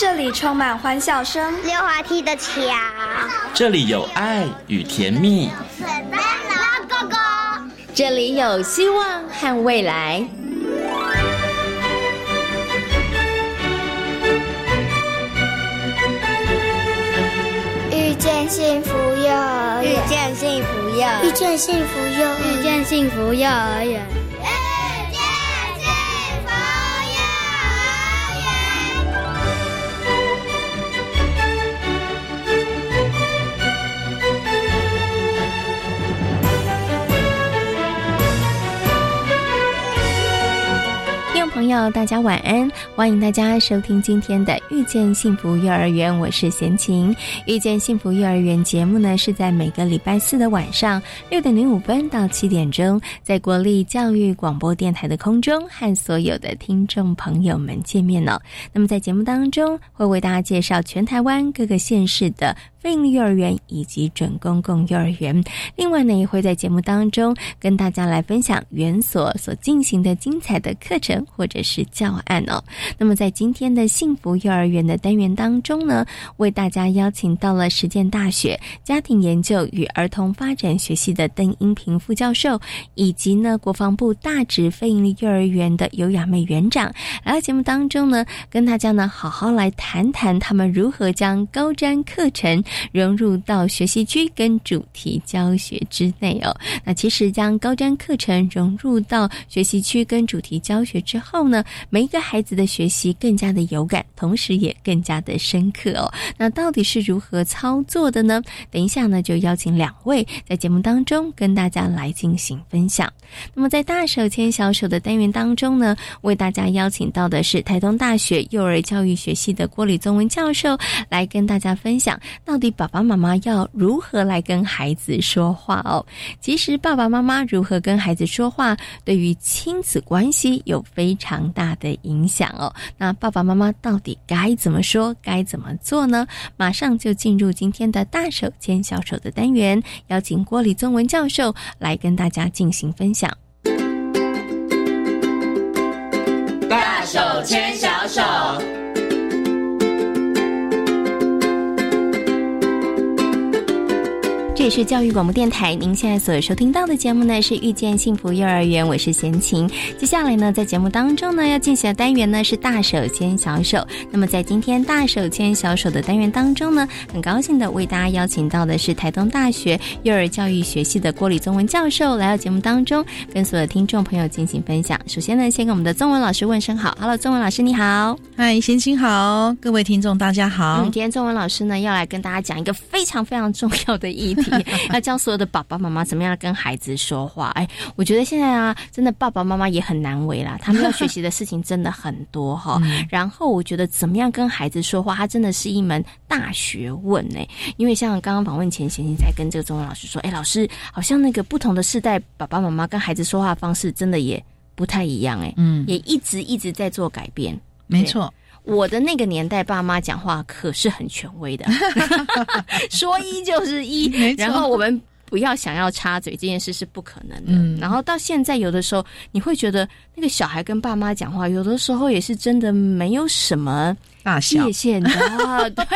这里充满欢笑声，溜滑梯的桥，这里有爱与甜蜜，粉灯笼哥哥，这里有希望和未来。遇见幸福幼儿园，遇见幸福幼儿遇见幸福幼儿遇见幸福幼儿园。朋友，大家晚安！欢迎大家收听今天的《遇见幸福幼儿园》，我是贤琴。《遇见幸福幼儿园》节目呢，是在每个礼拜四的晚上六点零五分到七点钟，在国立教育广播电台的空中和所有的听众朋友们见面了。那么在节目当中，会为大家介绍全台湾各个县市的。非营利幼儿园以及准公共幼儿园，另外呢也会在节目当中跟大家来分享园所所进行的精彩的课程或者是教案哦。那么在今天的幸福幼儿园的单元当中呢，为大家邀请到了实践大学家庭研究与儿童发展学系的邓英平副教授，以及呢国防部大直非营利幼儿园的尤雅妹园长，来到节目当中呢，跟大家呢好好来谈谈他们如何将高瞻课程。融入到学习区跟主题教学之内哦。那其实将高瞻课程融入到学习区跟主题教学之后呢，每一个孩子的学习更加的有感，同时也更加的深刻哦。那到底是如何操作的呢？等一下呢，就邀请两位在节目当中跟大家来进行分享。那么在大手牵小手的单元当中呢，为大家邀请到的是台东大学幼儿教育学系的郭礼宗文教授来跟大家分享到。到底爸爸妈妈要如何来跟孩子说话哦？其实爸爸妈妈如何跟孩子说话，对于亲子关系有非常大的影响哦。那爸爸妈妈到底该怎么说，该怎么做呢？马上就进入今天的大手牵小手的单元，邀请郭立宗文教授来跟大家进行分享。大手牵小手。这里是教育广播电台，您现在所收听到的节目呢是遇见幸福幼儿园，我是贤琴。接下来呢，在节目当中呢要进行的单元呢是大手牵小手。那么在今天大手牵小手的单元当中呢，很高兴的为大家邀请到的是台东大学幼儿教育学系的郭礼宗文教授来到节目当中，跟所有听众朋友进行分享。首先呢，先跟我们的宗文老师问声好，Hello，宗文老师你好，嗨，贤琴好，各位听众大家好。今天宗文老师呢要来跟大家讲一个非常非常重要的议题。要教所有的爸爸妈妈怎么样跟孩子说话？哎，我觉得现在啊，真的爸爸妈妈也很难为啦。他们要学习的事情真的很多哈。然后我觉得怎么样跟孩子说话，它真的是一门大学问呢。因为像刚刚访问前，贤贤在跟这个中文老师说，哎，老师好像那个不同的世代爸爸妈妈跟孩子说话方式真的也不太一样哎。嗯，也一直一直在做改变。没错。我的那个年代，爸妈讲话可是很权威的，说一就是一，然后我们不要想要插嘴，这件事是不可能的。然后到现在，有的时候你会觉得那个小孩跟爸妈讲话，有的时候也是真的没有什么界限的，对。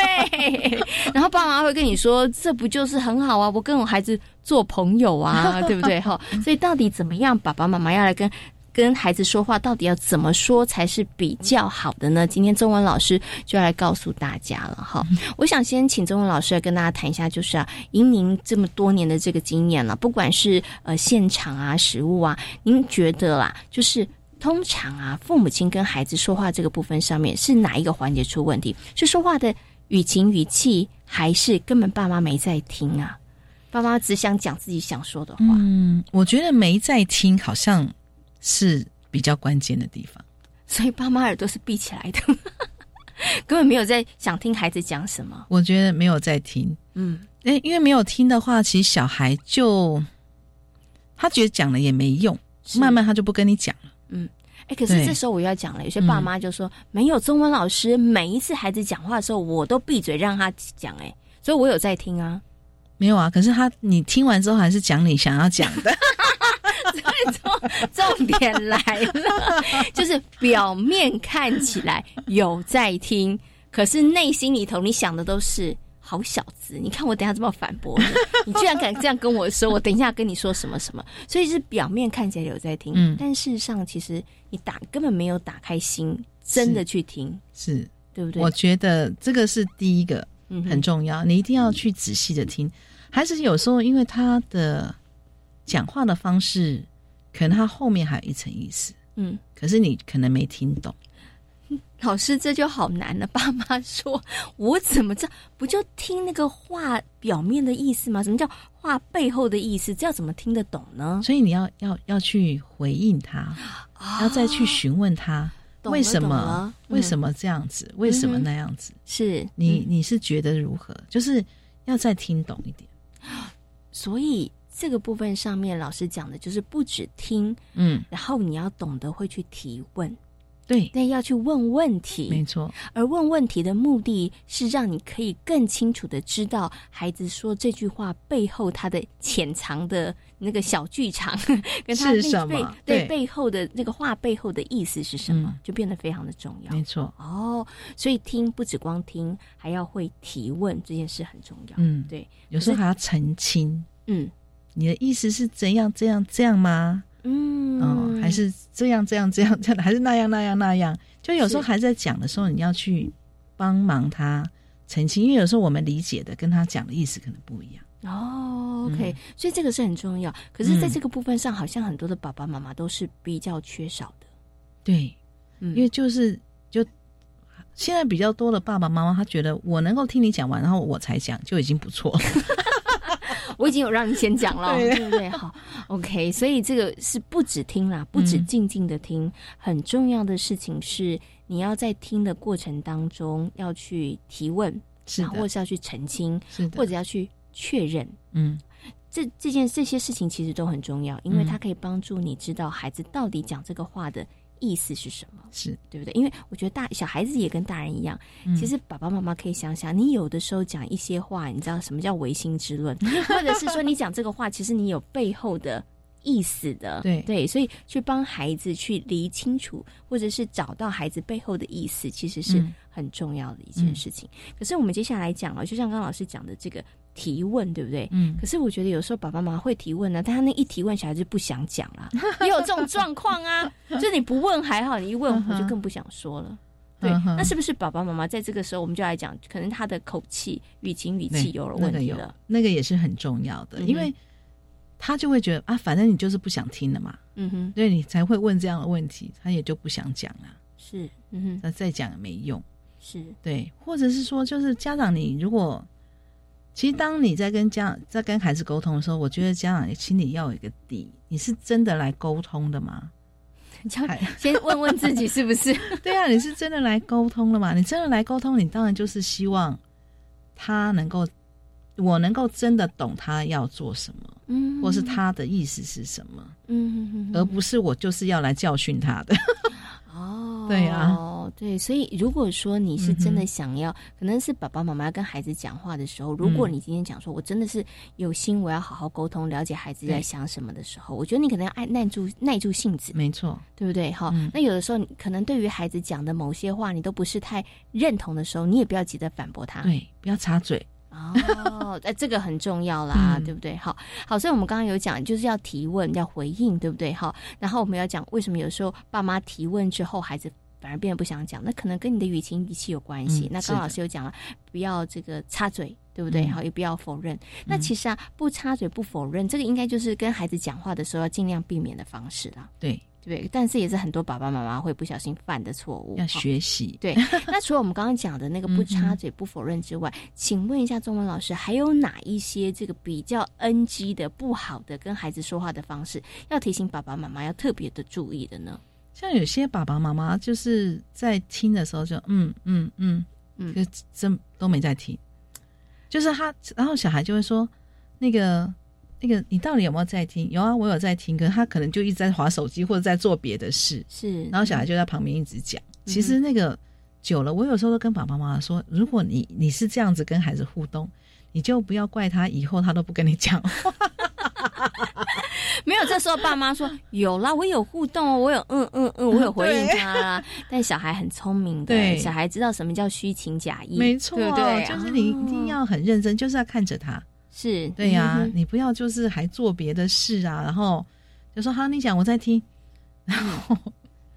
然后爸妈会跟你说：“这不就是很好啊？我跟我孩子做朋友啊，对不对？”哈，所以到底怎么样，爸爸妈妈要来跟。跟孩子说话到底要怎么说才是比较好的呢？今天中文老师就要来告诉大家了哈。我想先请中文老师来跟大家谈一下，就是啊，以您这么多年的这个经验了，不管是呃现场啊、实物啊，您觉得啦，就是通常啊，父母亲跟孩子说话这个部分上面是哪一个环节出问题？是说话的语情语气，还是根本爸妈没在听啊？爸妈只想讲自己想说的话。嗯，我觉得没在听，好像。是比较关键的地方，所以爸妈耳朵是闭起来的，根本没有在想听孩子讲什么。我觉得没有在听，嗯，哎，因为没有听的话，其实小孩就他觉得讲了也没用，慢慢他就不跟你讲了。嗯，哎，可是这时候我要讲了，有些爸妈就说没有中文老师，每一次孩子讲话的时候，我都闭嘴让他讲，哎，所以我有在听啊，没有啊，可是他你听完之后还是讲你想要讲的。重 重点来了，就是表面看起来有在听，可是内心里头你想的都是好小子，你看我等下这么反驳你？你居然敢这样跟我说，我等一下跟你说什么什么？所以是表面看起来有在听，嗯但事实上其实你打根本没有打开心，真的去听，是，对不对？我觉得这个是第一个嗯很重要，你一定要去仔细的听。还是有时候因为他的讲话的方式，可能他后面还有一层意思，嗯。可是你可能没听懂。老师，这就好难了。爸妈说：“我怎么知道？不就听那个话表面的意思吗？什么叫话背后的意思？这要怎么听得懂呢所以你要要要去回应他，要再去询问他为什么嗯为什么这样子，为什么那样子？是你嗯你是觉得如何？就是要再听懂一点。所以这个部分上面，老师讲的就是不只听，嗯，然后你要懂得会去提问，对，对，要去问问题。没。错，而问问题的目的是让你可以更清楚的知道孩子说这句话背后他的潜藏的那个小剧场，跟他那是什么？背对对。背后的那个话背后的意思是什么，嗯。就变得非常的重要。没错。哦，所以听不只光听，还要会提问，这件事很重要。嗯，对，有时候还要澄清，嗯你的意思是怎样这样这样吗？嗯哦，还是这样这样这样这样，还是那样那样那样？就有时候是还在讲的时候，你要去帮忙他澄清，因为有时候我们理解的跟他讲的意思可能不一样。哦，OK，、所以这个是很重要。可是，在这个部分上，好像很多的爸爸妈妈都是比较缺少的。对，嗯，因为就是就现在比较多的爸爸妈妈，他觉得我能够听你讲完，然后我才讲就已经不错了。我已经有让你先讲了，对。对不对？好，OK，所以这个是不止听啦，不止嗯静静的听，很重要的事情是你要在听的过程当中要去提问，然后或是要去澄清，是，或者要去确认。嗯，这这件这些事情其实都很重要，因为嗯。它可以帮助你知道孩子到底讲这个话的意思是什么，是，对不对？因为我觉得大小孩子也跟大人一样，嗯其实爸爸妈妈可以想想，你有的时候讲一些话，你知道什么叫唯心之论，或者是说你讲这个话，其实你有背后的。意思的，对对，所以去帮孩子去理清楚，或者是找到孩子背后的意思，其实是嗯很重要的一件事情。可是我们接下来讲了，就像刚刚老师讲的这个提问，对不对？嗯可是我觉得有时候爸爸妈妈会提问呢，但他那一提问，小孩子不想讲啦，也有这种状况啊。就你不问还好，你一问我就更不想说了。对，那是不是爸爸妈妈在这个时候，我们就来讲，可能他的口气、语情、语气有了问题了？那个也是很重要的，嗯因为他就会觉得啊，反正你就是不想听了嘛，嗯哼，所以你才会问这样的问题，他也就不想讲了，是，嗯哼，那再讲也没用。是，对，或者是说，就是家长，你如果其实当你在跟家在跟孩子沟通的时候，我觉得家长心里要有一个底，你是真的来沟通的吗？先问问自己是不是？对啊，你是真的来沟通了吗？你真的来沟通，你当然就是希望他能够，我能够真的懂他要做什么，嗯，或是他的意思是什么，嗯而不是我就是要来教训他的。哦，对啊对，所以如果说你是真的想要，可能是爸爸妈妈跟孩子讲话的时候，如果嗯你今天讲说我真的是有心，我要好好沟通，了解孩子在想什么的时候，我觉得你可能要按耐住耐住性子，没错，对不对？哈、嗯那有的时候你可能对于孩子讲的某些话，你都不是太认同的时候，你也不要急着反驳他。对，不要插嘴。哦，哎，这个很重要啦，嗯对不对？好，好，所以我们刚刚有讲，就是要提问，要回应，对不对？好，然后我们要讲为什么有时候爸妈提问之后，孩子反而变得不想讲，那可能跟你的语情语气有关系。嗯那刚刚老师有讲了，不要这个插嘴，对不对？嗯好，也不要否认。那其实啊，不插嘴不否认，这个应该就是跟孩子讲话的时候要尽量避免的方式啦。对，对，但是也是很多爸爸妈妈会不小心犯的错误。要好学习。对，那除了我们刚刚讲的那个不插嘴、不否认之外，请问一下中文老师，还有哪一些这个比较 NG 的、不好的跟孩子说话的方式，要提醒爸爸妈妈要特别的注意的呢？像有些爸爸妈妈就是在听的时候就嗯嗯嗯嗯就真都没在听，就是他，然后小孩就会说那个那个你到底有没有在听？有啊，我有在听，可是他可能就一直在划手机或者在做别的事，是，然后小孩就在旁边一直讲。其实那个久了，我有时候都跟爸爸妈妈说，如果你你是这样子跟孩子互动，你就不要怪他以后他都不跟你讲话。没有，这时候爸妈说有啦，我有互动哦，我有嗯嗯嗯，我有 回应他啦。但小孩很聪明的，小孩知道什么叫虚情假意，没错，对，就是你一定要很认真，就是要看着他。是对呀，你不要就是还做别的事啊，然后就说好，你讲我在听，然后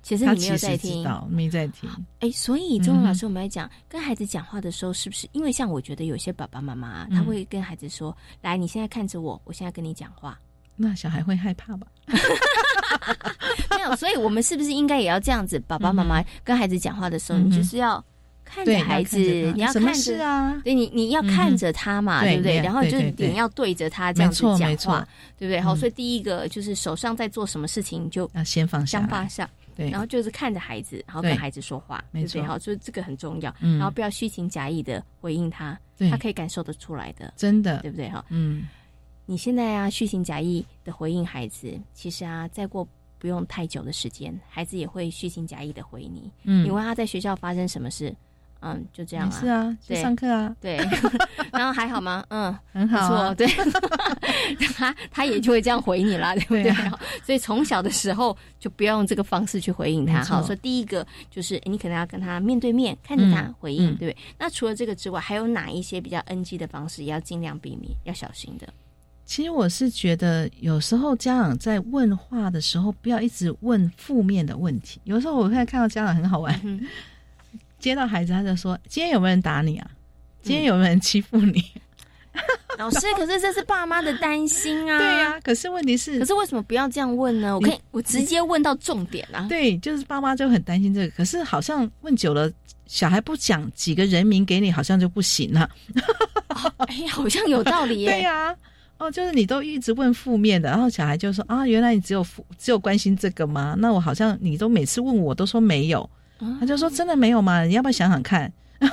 其实你没有在听，没在听。哎，所以钟老师，我们来讲跟孩子讲话的时候，是不是因为像我觉得有些爸爸妈妈他会跟孩子说：“来，你现在看着我，我现在跟你讲话。”那小孩会害怕吧？没有，所以我们是不是应该也要这样子？爸爸妈妈跟孩子讲话的时候，你就是要。看着孩子，你要看着啊，对你你要看着他嘛，对不对？然后就是脸要对着他这样子讲话，对不对？好，所以第一个就是手上在做什么事情，就要先放下，先放下。对，然后就是看着孩子，然后跟孩子说话，对不对？好，所以这个很重要。然后不要虚情假意的回应他，他可以感受得出来的，真的，对不对？哈，嗯，你现在啊，虚情假意的回应孩子，其实啊，再过不用太久的时间，孩子也会虚情假意的回你。嗯，你问他在学校发生什么事？嗯，就这样啊。是啊，去上课啊。对，然后还好吗？嗯，很好。对，他他也就会这样回你啦，对不对？所以从小的时候就不要用这个方式去回应他。好，说第一个就是你可能要跟他面对面看着他回应，对不对？那除了这个之外，还有哪一些比较 NG 的方式也要尽量避免，要小心的？其实我是觉得，有时候家长在问话的时候，不要一直问负面的问题。有时候我会看到家长很好玩。接到孩子，他就说：“今天有没有人打你啊？今天有没有人欺负你？” 老师，可是这是爸妈的担心啊。对呀，可是问题是，可是为什么不要这样问呢？我可以，我直接问到重点啊。对，就是爸妈就很担心这个。可是好像问久了，小孩不讲几个人名给你，好像就不行了。哎呀，好像有道理耶。对呀，哦，就是你都一直问负面的，然后小孩就说：“啊，原来你只有负，只有关心这个吗？那我好像你都每次问我都说没有。”他就说：“真的没有吗？你要不要想想看？”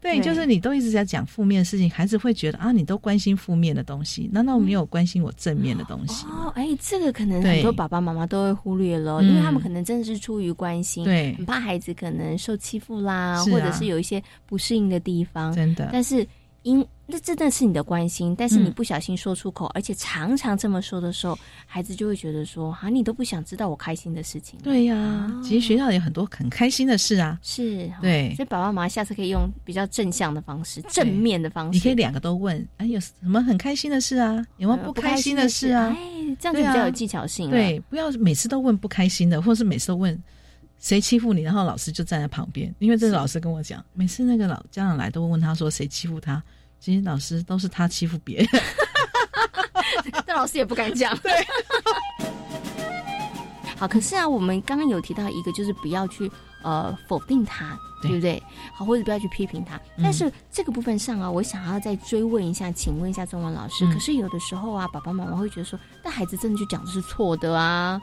对，就是你都一直在讲负面的事情，孩子会觉得啊，你都关心负面的东西，难道没有关心我正面的东西？哦，哎，这个可能很多爸爸妈妈都会忽略了，因为他们可能真的是出于关心，对，很怕孩子可能受欺负啦，或者是有一些不适应的地方，真的，但是。因那真的是你的关心，但是你不小心说出口，而且常常这么说的时候，孩子就会觉得说：“啊，你都不想知道我开心的事情。”对呀，其实学校有很多很开心的事啊。是，对，所以爸爸妈妈下次可以用比较正向的方式、正面的方式。你可以两个都问：“哎，有什么很开心的事啊？有没有不开心的事啊？”哎，这样子比较有技巧性。对，不要每次都问不开心的，或者是每次都问谁欺负你，然后老师就站在旁边。因为这是老师跟我讲，每次那个老家长来都会问他说谁欺负他。其实老师都是他欺负别人，但老师也不敢讲。对，好，可是啊，我们刚刚有提到一个，就是不要去呃否定他，对不对？好，或者不要去批评他。但是这个部分上啊，我想要再追问一下，请问一下中文老师。可是有的时候啊，爸爸妈妈会觉得说，那孩子真的就讲的是错的啊，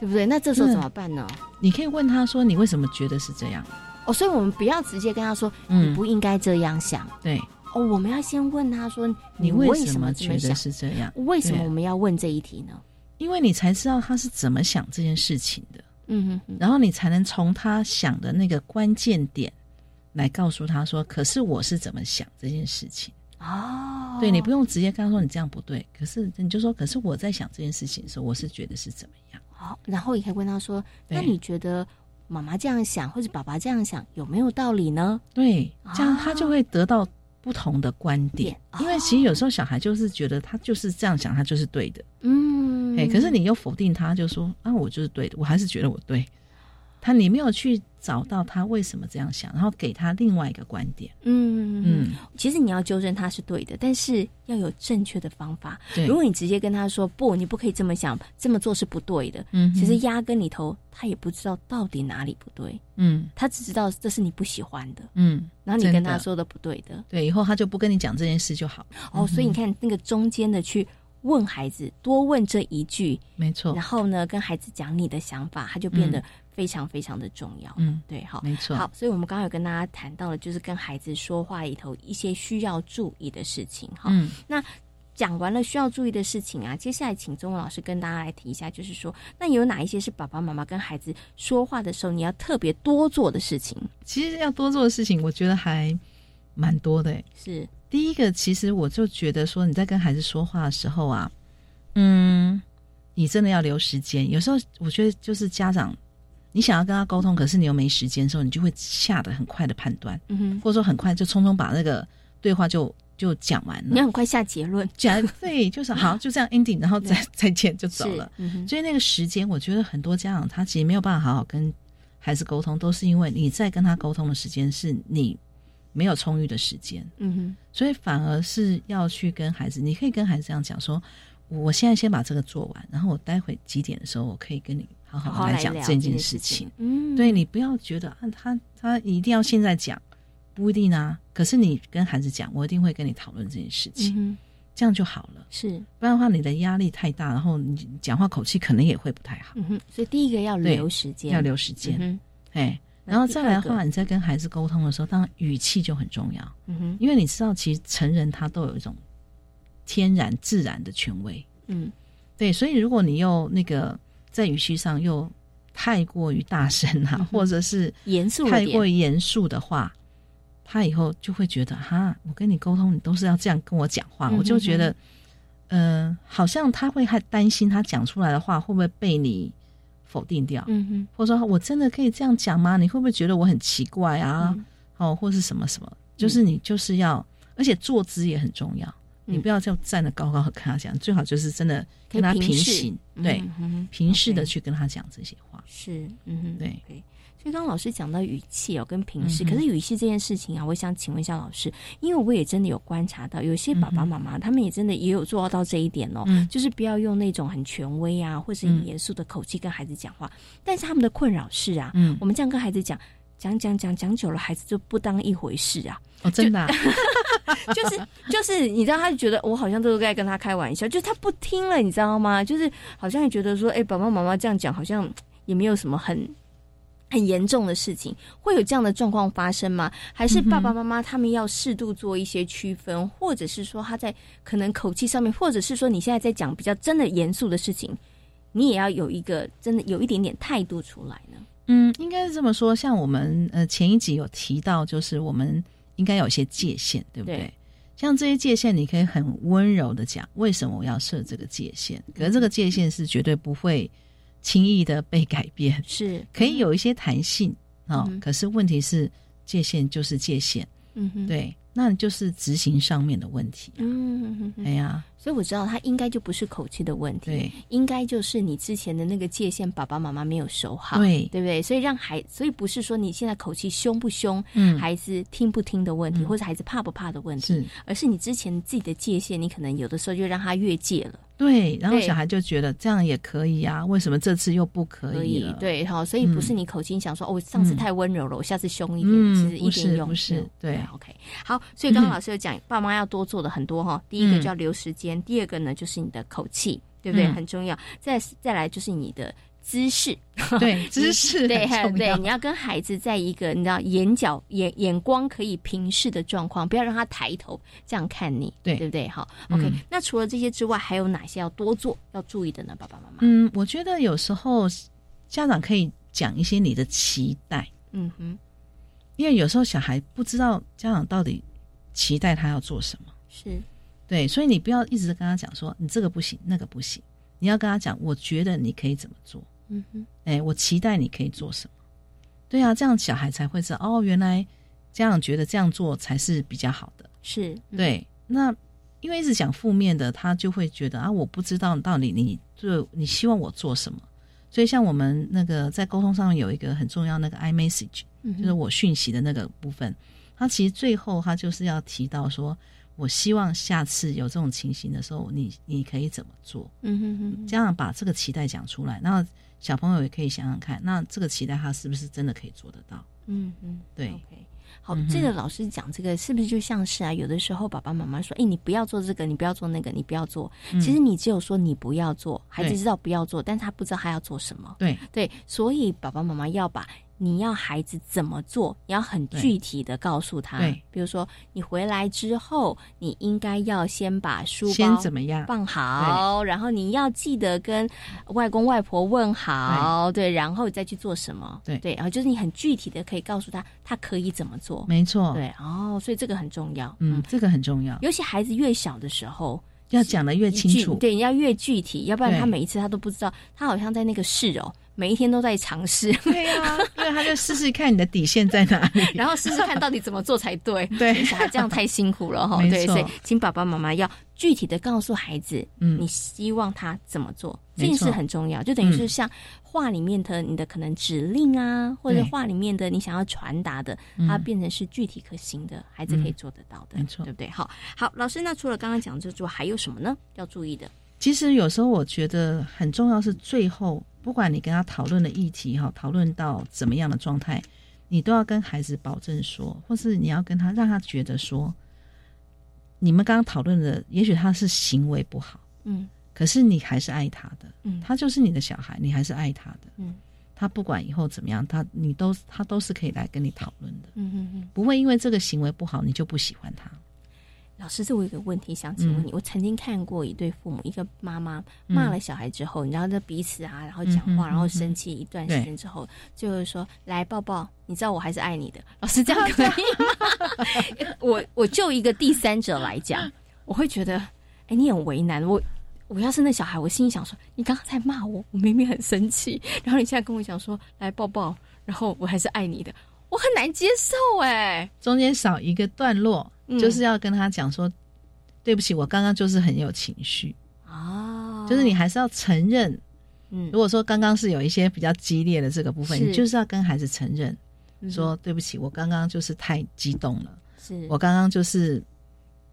对不对？那这时候怎么办呢？你可以问他说，你为什么觉得是这样？哦，所以我们不要直接跟他说，你不应该这样想。对。哦，我们要先问他说：“你为什么觉得是这样？为什么我们要问这一题呢？因为你才知道他是怎么想这件事情的。嗯哼，然后你才能从他想的那个关键点来告诉他说：‘可是我是怎么想这件事情？’哦，对你不用直接跟他说你这样不对，可是你就说：‘可是我在想这件事情的时候，我是觉得是怎么样？’好，然后你可以问他说：‘那你觉得妈妈这样想或者爸爸这样想有没有道理呢？’对，这样他就会得到。不同的观点，因为其实有时候小孩就是觉得他就是这样想，他就是对的。嗯，哎，可是你又否定他，就说啊，我就是对的，我还是觉得我对。他你没有去找到他为什么这样想，然后给他另外一个观点。嗯嗯，其实你要纠正他是对的，但是要有正确的方法。如果你直接跟他说不，你不可以这么想，这么做是不对的。嗯，其实压根里头他也不知道到底哪里不对。嗯，他只知道这是你不喜欢的。嗯，然后你跟他说的不对的，对，以后他就不跟你讲这件事就好。哦，所以你看那个中间的去问孩子，多问这一句，没错。然后呢，跟孩子讲你的想法，他就变得。非常非常的重要，嗯，对，好，没错，好，所以我们刚刚有跟大家谈到了，就是跟孩子说话里头一些需要注意的事情，哈，嗯，那讲完了需要注意的事情啊，接下来请中文老师跟大家来提一下，就是说，那有哪一些是爸爸妈妈跟孩子说话的时候你要特别多做的事情？其实要多做的事情，我觉得还蛮多的，是第一个，其实我就觉得说你在跟孩子说话的时候啊。嗯，你真的要留时间。有时候我觉得就是家长，你想要跟他沟通，可是你又没时间的时候，你就会下的很快的判断，嗯哼，或者说很快就匆匆把那个对话就就讲完了。你很快下结论，讲对，就是好，就这样 ending，然后再 再见就走了。嗯哼，所以那个时间，我觉得很多家长他其实没有办法好好跟孩子沟通，都是因为你在跟他沟通的时间是你没有充裕的时间。嗯哼，所以反而是要去跟孩子，你可以跟孩子这样讲说：我现在先把这个做完，然后我待会几点的时候，我可以跟你好好来讲这件件事事情情。嗯，对你不要觉得啊，他他一定要现在讲，不一定啊。可是你跟孩子讲，我一定会跟你讨论这件事情，嗯，这样就好了。是，不然的话，你的压力太大，然后你讲话口气可能也会不太好，嗯哼，所以第一个要留时间，要留时间。嗯然后再来的话，你在跟孩子沟通的时候，当然语气就很重要。嗯哼，因为你知道，其实成人他都有一种天然自然的权威，嗯对，所以如果你又那个在语气上又太过于大声啊，或者是严肃太过点，于严肃的话，他以后就会觉得哈，我跟你沟通，你都是要这样跟我讲话，嗯哼我就觉得，呃，好像他会还担心他讲出来的话会不会被你否定掉，嗯哼，或者说我真的可以这样讲吗？你会不会觉得我很奇怪啊？嗯哦，或是什么什么，就是你就是要，而且坐姿也很重要，嗯你不要就站得高高和跟他讲，最好就是真的跟他平行，对，平视的去跟他讲这些话。是，嗯哼，对。所以刚刚老师讲到语气哦，跟平视，嗯可是语气这件事情啊，我想请问一下老师，因为我也真的有观察到，有些爸爸妈妈、他们也真的也有做到这一点哦，嗯就是不要用那种很权威啊，或是很严肃的口气跟孩子讲话。但是他们的困扰是啊，嗯，我们这样跟孩子讲。讲讲讲讲久了，孩子就不当一回事啊！哦，真的啊、就是就是，你知道，他就觉得我好像都是在跟他开玩笑，就是他不听了，你知道吗？就是好像也觉得说，哎、爸爸妈妈这样讲，好像也没有什么很很严重的事情，会有这样的状况发生吗？还是爸爸妈妈他们要适度做一些区分，或者是说他在可能口气上面，或者是说你现在在讲比较真的严肃的事情，你也要有一个真的有一点点态度出来呢？嗯，应该是这么说。像我们呃前一集有提到，就是我们应该有些界限，对不对？对。像这些界限，你可以很温柔的讲为什么我要设这个界限，可是这个界限是绝对不会轻易的被改变，是可以有一些弹性哦。嗯可是问题是，界限就是界限，嗯哼，对，那就是执行上面的问题、啊。嗯哼哼哼哎呀，所以我知道他应该就不是口气的问题，对，应该就是你之前的那个界限，爸爸妈妈没有守好，对。对不对？所以让孩，所以不是说你现在口气凶不凶，嗯。孩子听不听的问题，嗯。或者孩子怕不怕的问题，是。而是你之前自己的界限，你可能有的时候就让他越界了，对，然后小孩就觉得这样也可以啊，为什么这次又不可可以？对好，所以不是你口气想说、哦，我上次太温柔了，我下次凶一点，嗯其实一点用不是对，OK，好，所以刚刚老师有讲，爸妈要多做的很多哈，第一个嗯。就要留时间，第二个呢就是你的口气，对不对？嗯。很重要，再再来就是你的姿势，对，姿势对对，你要跟孩子在一个你知道眼角眼眼光可以平视的状况，不要让他抬头这样看你，对。对不对？好嗯，OK、那除了这些之外，还有哪些要多做要注意的呢？爸爸妈妈，嗯，我觉得有时候家长可以讲一些你的期待，嗯哼，因为有时候小孩不知道家长到底期待他要做什么，是，对，所以你不要一直跟他讲说你这个不行，那个不行，你要跟他讲，我觉得你可以怎么做，嗯哼，哎，我期待你可以做什么，对啊，这样小孩才会知道哦，原来家长觉得这样做才是比较好的，是，嗯，对，那因为一直讲负面的，他就会觉得啊，我不知道到底你对你希望我做什么。所以像我们那个在沟通上面有一个很重要那个 i message，嗯就是我讯息的那个部分，他其实最后他就是要提到说，我希望下次有这种情形的时候，你你可以怎么做？嗯哼哼，家长把这个期待讲出来，那小朋友也可以想想看，那这个期待他是不是真的可以做得到？嗯嗯，对 OK，好，这个老师讲这个是不是就像是啊？有的时候爸爸妈妈说：“哎，你不要做这个，你不要做那个，你不要做。嗯其实你只有说你不要做，孩子知道不要做，但他不知道他要做什么。对对，所以爸爸妈妈要把你要孩子怎么做，你要很具体的告诉他。对，比如说你回来之后，你应该要先把书先包怎么样？放好，然后你要记得跟外公外婆问好，对，然后再去做什么，对。对，然后就是你很具体的可以告诉他，他可以怎么做，没错，对，哦，所以这个很重要，嗯，这个很重要。尤其孩子越小的时候，要讲的越清楚，对，要越具体，要不然他每一次他都不知道，他好像在那个试哦，每一天都在尝试，对呀、因为他就试试看你的底线在哪里。然后试试看到底怎么做才对。对小孩这样太辛苦了哈。没对，错所以请爸爸妈妈要具体的告诉孩子，嗯你希望他怎么做，这件事很重要。就等于是嗯像话里面的你的可能指令啊，或者对话里面的你想要传达的，嗯它变成是具体可行的，孩子可以做得到的，没错对不对？好，好，老师，那除了刚刚讲这之外，还有什么呢？要注意的？其实有时候我觉得很重要是最后，不管你跟他讨论的议题哈，讨论到怎么样的状态，你都要跟孩子保证说，或是你要跟他让他觉得说，你们刚刚讨论的，也许他是行为不好，嗯可是你还是爱他的，嗯他就是你的小孩，你还是爱他的，嗯他不管以后怎么样，他你都他都是可以来跟你讨论的，嗯嗯嗯。不会因为这个行为不好你就不喜欢他。老师，这我有个问题想请问你。我曾经看过一对父母，一个妈妈骂了小孩之后，然后就彼此啊，然后讲话，然后生气一段时间之后，就会说：“来抱抱，你知道我还是爱你的。”老师，这样可以吗？我我就一个第三者来讲，我会觉得，哎，你很为难我。我要是那小孩，我心里想说：你刚刚在骂我，我明明很生气，然后你现在跟我讲说来抱抱，然后我还是爱你的，我很难接受哎。中间少一个段落，嗯。就是要跟他讲说，对不起，我刚刚就是很有情绪，哦，就是你还是要承认。嗯。如果说刚刚是有一些比较激烈的这个部分，你就是要跟孩子承认，嗯。说对不起，我刚刚就是太激动了，是。我刚刚就是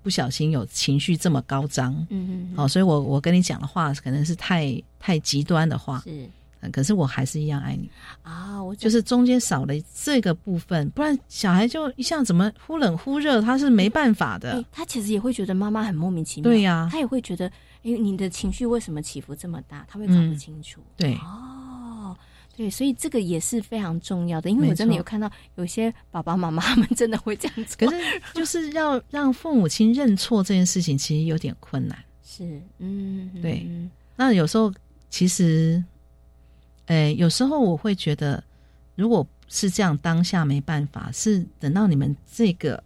不小心有情绪这么高涨，嗯嗯。哦，所以我我跟你讲的话可能是太太极端的话，是嗯可是我还是一样爱你，啊，我就是中间少了这个部分，不然小孩就一下怎么忽冷忽热，他是没办法的。哎，他其实也会觉得妈妈很莫名其妙，对呀他也会觉得，哎，你的情绪为什么起伏这么大？他会搞不嗯清楚。对哦，对，所以这个也是非常重要的，因为我真的有看到有些爸爸妈妈他们真的会这样子。可是就是要 让父母亲认错这件事情，其实有点困难。是，嗯，对嗯那有时候其实，诶，有时候我会觉得，如果是这样，当下没办法，是等到你们这个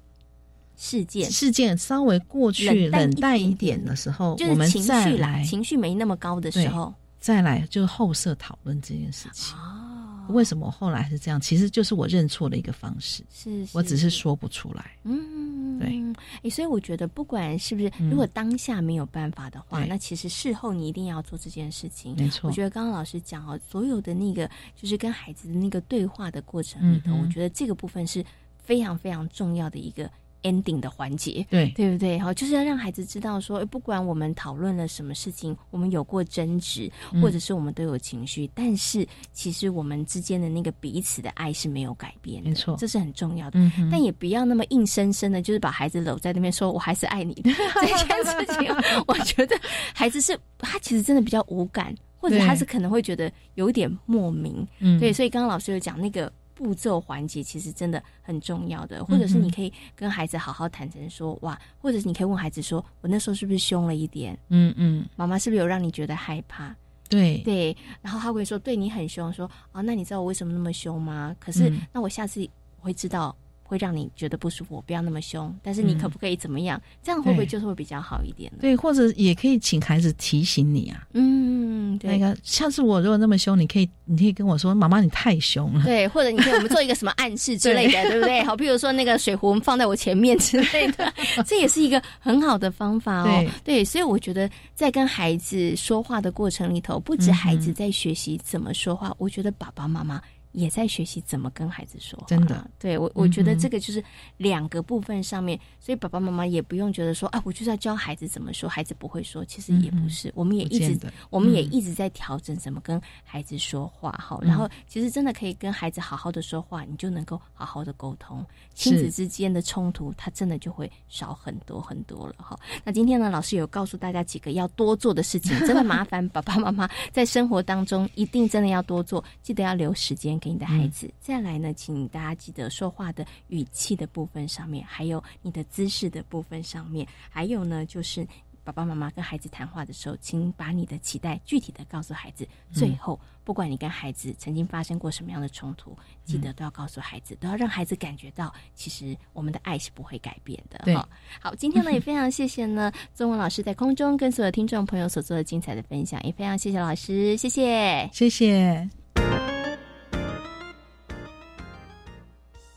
事件事件稍微过去、冷淡一点的时候，我们再来情绪没那么高的时候，再来就后设讨论这件事情。哦，为什么我后来是这样？其实就是我认错的一个方式，是，我只是说不出来。嗯，对哎，所以我觉得不管是不是，嗯如果当下没有办法的话，对那其实事后你一定要做这件事情。没错我觉得刚刚老师讲哦，所有的那个就是跟孩子的那个对话的过程里头，我觉得这个部分是非常非常重要的一个 ending 的环节。对。对不对？好，就是要让孩子知道说，不管我们讨论了什么事情，我们有过争执，嗯。或者是我们都有情绪，但是其实我们之间的那个彼此的爱是没有改变的，没错。这是很重要的。嗯但也不要那么硬生生的，就是把孩子搂在那边说“我还是爱你的” 这件事情，我觉得孩子是他其实真的比较无感，或者他是可能会觉得有一点莫名，嗯。对，所以刚刚老师有讲那个步骤环节，其实真的很重要的，或者是你可以跟孩子好好坦诚说，哇，或者是你可以问孩子说，我那时候是不是凶了一点？嗯嗯，妈妈是不是有让你觉得害怕？对对，然后他会说对你很凶，说啊，那你知道我为什么那么凶吗？可是、嗯那我下次我会知道。会让你觉得不舒服，我不要那么凶。但是你嗯可不可以怎么样？这样会不会就是会比较好一点呢？对，或者也可以请孩子提醒你啊。嗯，对，那个下次我如果那么凶，你可以你可以跟我说，妈妈你太凶了。对，或者你可以我们做一个什么暗示之类的，对不对？好，比如说那个水壶放在我前面之类的，这也是一个很好的方法哦。对，所以我觉得在跟孩子说话的过程里头，不止孩子在学习怎么说话，我觉得爸爸妈妈。也在学习怎么跟孩子说话，真的，对我我觉得这个就是两个部分上面，所以爸爸妈妈也不用觉得说啊，我就是要教孩子怎么说，孩子不会说，其实也不是，我们也一直我们也一直在调整怎么跟孩子说话哈，然后其实真的可以跟孩子好好的说话，你就能够好好的沟通，亲子之间的冲突，它真的就会少很多很多了哈。那今天呢，老师有告诉大家几个要多做的事情，真的麻烦爸爸妈妈在生活当中一定真的要多做，记得要留时间给你的孩子。再来呢，请大家记得说话的语气的部分上面，还有你的姿势的部分上面，还有呢就是。爸爸妈妈跟孩子谈话的时候，请把你的期待具体的告诉孩子。最后，不管你跟孩子曾经发生过什么样的冲突，记得都要告诉孩子，都要让孩子感觉到，其实我们的爱是不会改变的。对，好，今天呢也非常谢谢呢，宗文老师在空中跟所有听众朋友所做的精彩的分享，也非常谢谢老师，谢谢，谢谢。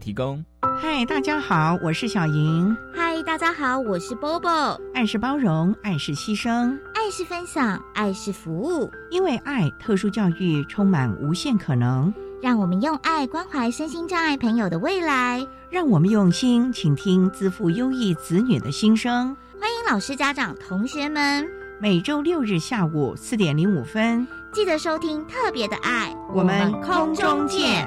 提供。嗨，大家好，我是小莹。嗨，大家好，我是 Bobo。爱是包容，爱是牺牲，爱是分享，爱是服务。因为爱，特殊教育充满无限可能。让我们用爱关怀身心障碍朋友的未来。让我们用心倾听自负优异子女的心声。欢迎老师、家长、同学们，每周六日下午四点零五分，记得收听特别的爱。我们空中见。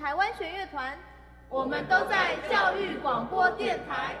台湾弦乐团，我们都在教育广播电台。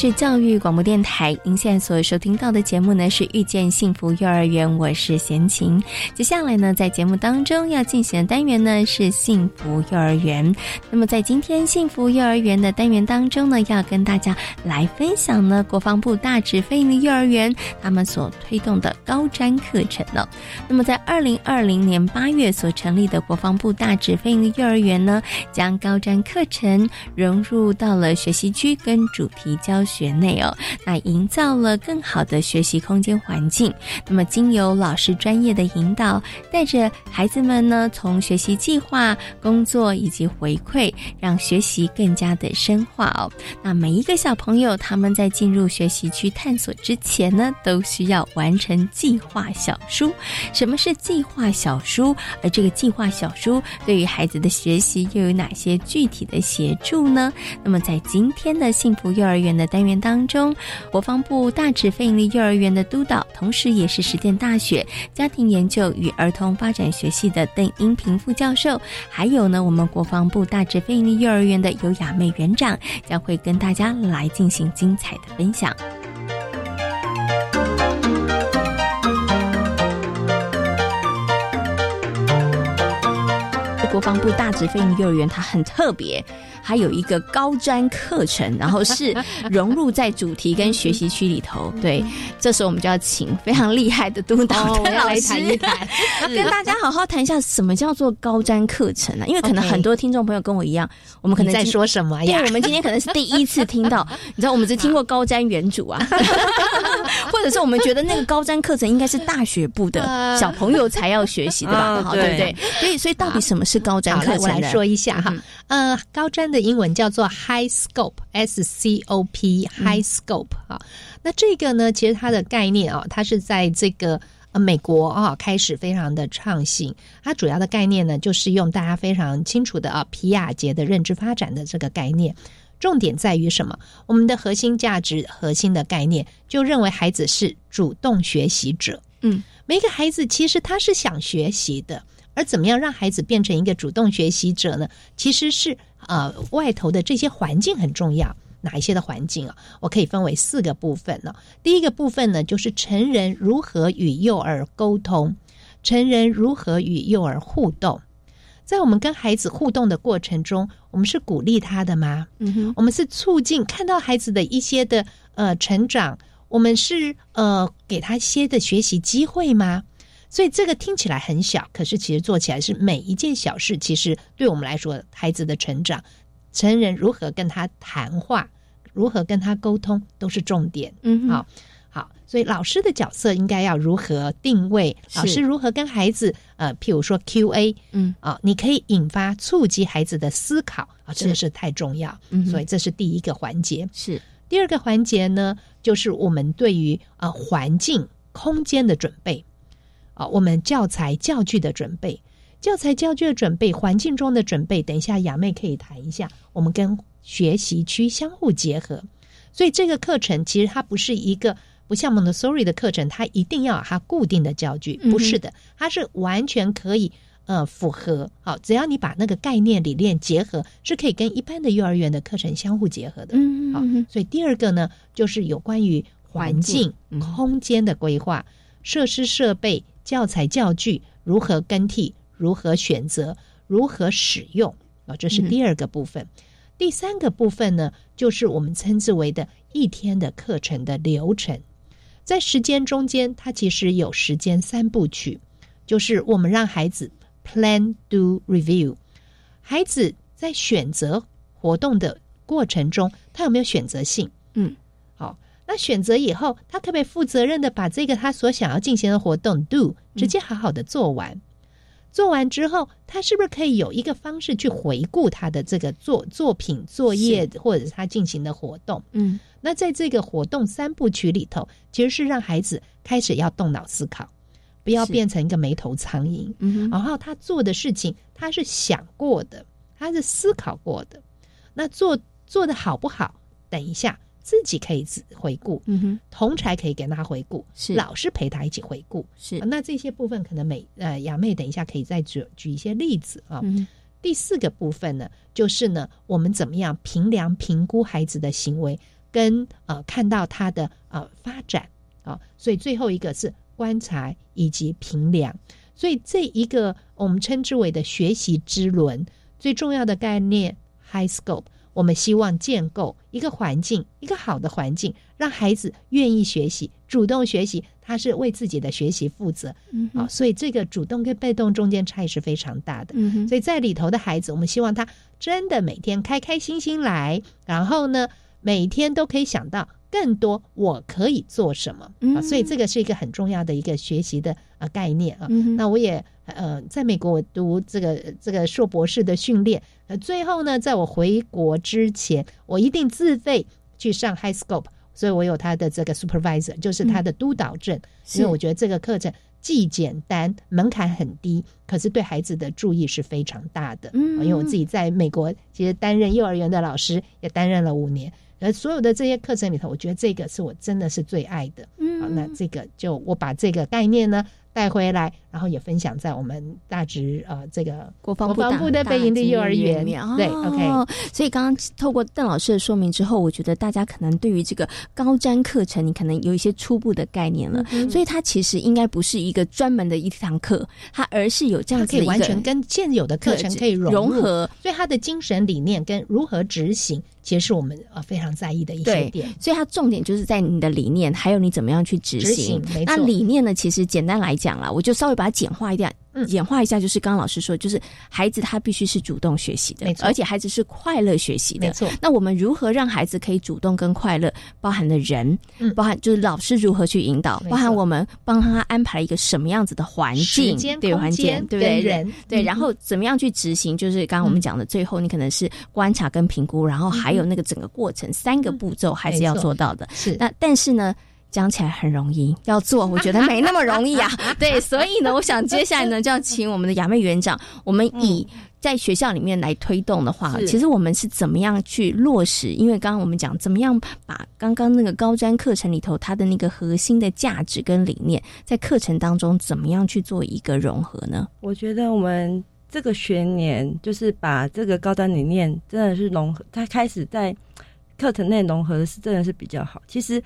是教育广播电台，您现在所收听到的节目呢是遇见幸福幼儿园，我是贤琴。接下来呢，在节目当中要进行的单元呢是幸福幼儿园。那么在今天幸福幼儿园的单元当中呢，要跟大家来分享呢国防部大直飞营的幼儿园他们所推动的高瞻课程呢。那么在二零二零年八月所成立的国防部大直飞营的幼儿园呢，将高瞻课程融入到了学习区跟主题教。学内哦，那营造了更好的学习空间环境。那么，经由老师专业的引导，带着孩子们呢，从学习计划、工作以及回馈，让学习更加的深化哦。那每一个小朋友，他们在进入学习区探索之前呢，都需要完成计划小书。什么是计划小书？而这个计划小书对于孩子的学习又有哪些具体的协助呢？那么，在今天的幸福幼儿园的单。单元当中，国防部大直非营利幼儿园的督导，同时也是实践大学家庭研究与儿童发展学系的邓英平副教授，还有呢，我们国防部大直非营利幼儿园的尤雅妹园长，将会跟大家来进行精彩的分享。国防部大直飞营幼儿园，它很特别，还有一个高专课程，然后是 融入在主题跟学习区里头。对，这时候我们就要请非常厉害的督导来谈一谈，跟大家好好谈一下什么叫做高专课程呢？因为可能很多听众朋友跟我一样，我们可能在说什么呀？我们今天可能是第一次听到，你知道，我们只听过高瞻远瞩啊，或者是我们觉得那个高瞻课程应该是大学部的小朋友才要学习的吧？好对不对？所以，所以到底什么是？高瞻课程，我来说一下哈。呃，高瞻的英文叫做 High Scope，S C O P，High Scope 啊。那这个呢，其实它的概念啊，它是在这个呃美国啊开始非常的创新。它主要的概念呢，就是用大家非常清楚的啊皮亚杰的认知发展的这个概念。重点在于什么？我们的核心价值、核心的概念，就认为孩子是主动学习者。嗯，每个孩子其实他是想学习的。而怎么样让孩子变成一个主动学习者呢？其实是呃外头的这些环境很重要。哪一些的环境啊？我可以分为四个部分呢。第一个部分呢，就是成人如何与幼儿沟通，成人如何与幼儿互动。在我们跟孩子互动的过程中，我们是鼓励他的吗？嗯哼，我们是促进看到孩子的一些的呃成长，我们是呃给他一些的学习机会吗？所以这个听起来很小，可是其实做起来是每一件小事，其实对我们来说，孩子的成长。成人如何跟他谈话，如何跟他沟通，都是重点。嗯，好，好，所以老师的角色应该要如何定位？老师如何跟孩子？呃，譬如说 Q&A，嗯，啊，你可以引发、触及孩子的思考啊，这个是太重要。嗯，所以这是第一个环节。是第二个环节呢，就是我们对于呃环境、空间的准备啊，我们教材、教具的准备。教材教具的准备，环境中的准备，等一下雅妹可以谈一下。我们跟学习区相互结合，所以这个课程其实它不是一个不像 Montessori 的课程，它一定要有它固定的教具，不是的，它是完全可以呃符合。好，只要你把那个概念理念结合，是可以跟一般的幼儿园的课程相互结合的。嗯好，所以第二个呢，就是有关于环境空间的规划、设施设备、教材教具如何更替。如何选择？如何使用？啊，这是第二个部分。第三个部分呢，就是我们称之为的一天的课程的流程。在时间中间，它其实有时间三部曲，就是我们让孩子 plan do review。孩子在选择活动的过程中，他有没有选择性？嗯，好，那选择以后，他可不可以负责任的把这个他所想要进行的活动 do 直接好好的做完？做完之后，他是不是可以有一个方式去回顾他的这个作作品、作业，或者是他进行的活动？嗯，那在这个活动三部曲里头，其实是让孩子开始要动脑思考，不要变成一个没头苍蝇。嗯，然后他做的事情，他是想过的，他是思考过的。那做做的好不好？等一下。自己可以自回顾，嗯哼，同才可以给他回顾，是老师陪他一起回顾，是那这些部分可能每呃雅妹等一下可以再举举一些例子啊。第四个部分呢，就是呢我们怎么样评量评估孩子的行为，跟呃看到他的呃发展啊。所以最后一个是观察以及评量。所以这一个我们称之为的学习之轮最重要的概念，high scope。我们希望建构一个环境，一个好的环境，让孩子愿意学习、主动学习，他是为自己的学习负责。嗯，好，所以这个主动跟被动中间差异是非常大的。嗯所以在里头的孩子，我们希望他真的每天开开心心来，然后呢，每天都可以想到。更多我可以做什么啊？所以这个是一个很重要的一个学习的呃概念啊。那我也呃在美国我读这个这个硕博士的训练，呃最后呢，在我回国之前，我一定自费去上 High Scope，所以我有他的这个 supervisor，就是他的督导证。因为我觉得这个课程既简单，门槛很低，可是对孩子的注意是非常大的。嗯，因为我自己在美国其实担任幼儿园的老师，也担任了五年。而所有的这些课程里头，我觉得这个是我真的是最爱的。嗯，好，那这个就我把这个概念呢带回来，然后也分享在我们大直呃这个国防部的北营的幼儿园。对，OK。所以刚刚透过邓老师的说明之后，我觉得大家可能对于这个高瞻课程，你可能有一些初步的概念了。所以它其实应该不是一个专门的一堂课，它而是有这样可以完全跟现有的课程可以融合，所以它的精神理念跟如何执行。其实是我们呃非常在意的一些点，所以它重点就是在你的理念，还有你怎么样去执行。那理念呢？其实简单来讲啦，我就稍微把它简化一点。简化一下，就是刚刚老师说，就是孩子他必须是主动学习的，没错，而且孩子是快乐学习的，没错。那我们如何让孩子可以主动跟快乐？包含的人，嗯，包含就是老师如何去引导，包含我们帮他安排了一个什么样子的环境，对环境，对不对？人，对，然后怎么样去执行？就是刚刚我们讲的，最后你可能是观察跟评估，然后还有那个整个过程三个步骤还是要做到的。是，那但是呢？讲起来很容易，要做我觉得没那么容易啊。对，所以呢，我想接下来呢，就要请我们的雅妹园长，我们以在学校里面来推动的话，其实我们是怎么样去落实？因为刚刚我们讲，怎么样把刚刚那个高专课程里头它的那个核心的价值跟理念，在课程当中怎么样去做一个融合呢？我觉得我们这个学年就是把这个高端理念真的是融合，它开始在课程内融合的是真的是比较好。其实。